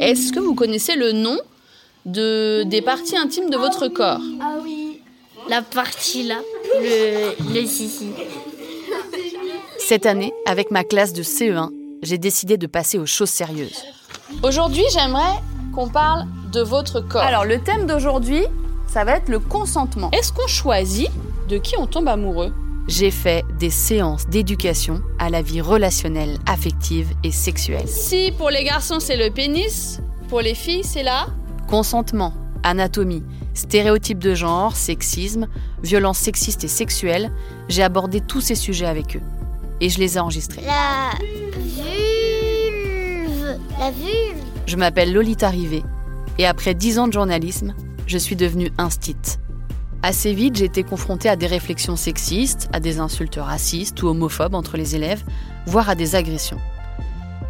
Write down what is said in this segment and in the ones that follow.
Est-ce que vous connaissez le nom de, des parties intimes de votre corps? Ah oui. La partie là, le, le sissi. Cette année, avec ma classe de CE1, j'ai décidé de passer aux choses sérieuses. Aujourd'hui, j'aimerais qu'on parle de votre corps. Alors, le thème d'aujourd'hui, ça va être le consentement. est-ce qu'on choisit de qui on tombe amoureux? J'ai fait des séances d'éducation à la vie relationnelle, affective et sexuelle. Si pour les garçons c'est le pénis, pour les filles c'est la Consentement, anatomie, stéréotypes de genre, sexisme, violences sexistes et sexuelles, j'ai abordé tous ces sujets avec eux. Et je les ai enregistrés. La vulve. La vulve. Je m'appelle Lolita Rivet et après 10 ans de journalisme, je suis devenue instite. Assez vite, j'ai été confrontée à des réflexions sexistes, à des insultes racistes ou homophobes entre les élèves, voire à des agressions.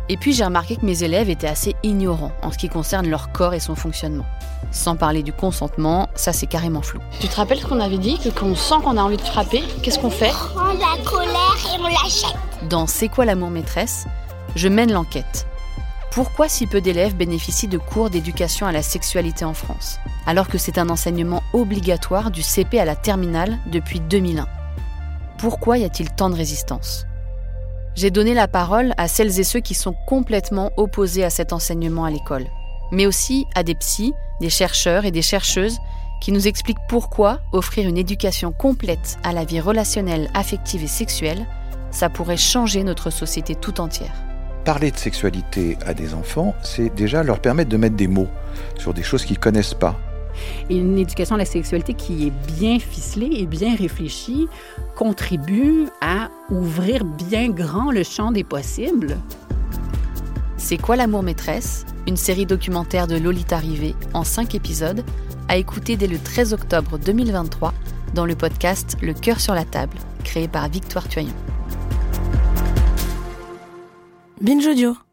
Et puis j'ai remarqué que mes élèves étaient assez ignorants en ce qui concerne leur corps et son fonctionnement. Sans parler du consentement, ça c'est carrément flou. Tu te rappelles ce qu'on avait dit que quand on sent qu'on a envie de frapper, qu'est-ce qu'on fait? Prends la colère et on l'achète. Dans C'est quoi l'amour maîtresse? Je mène l'enquête. Pourquoi si peu d'élèves bénéficient de cours d'éducation à la sexualité en France, alors que c'est un enseignement obligatoire du CP à la terminale depuis 2001 Pourquoi y a-t-il tant de résistance? J'ai donné la parole à celles et ceux qui sont complètement opposés à cet enseignement à l'école, mais aussi à des psys, des chercheurs et des chercheuses qui nous expliquent pourquoi offrir une éducation complète à la vie relationnelle, affective et sexuelle, ça pourrait changer notre société tout entière. Parler de sexualité à des enfants, c'est déjà leur permettre de mettre des mots sur des choses qu'ils connaissent pas. Et une éducation à la sexualité qui est bien ficelée et bien réfléchie contribue à ouvrir bien grand le champ des possibles. C'est quoi l'amour maîtresse? Une série documentaire de Lolita Rivet en 5 épisodes à écouter dès le 13 octobre 2023 dans le podcast Le cœur sur la table, créé par Victoire Tuyon. Binge Audio.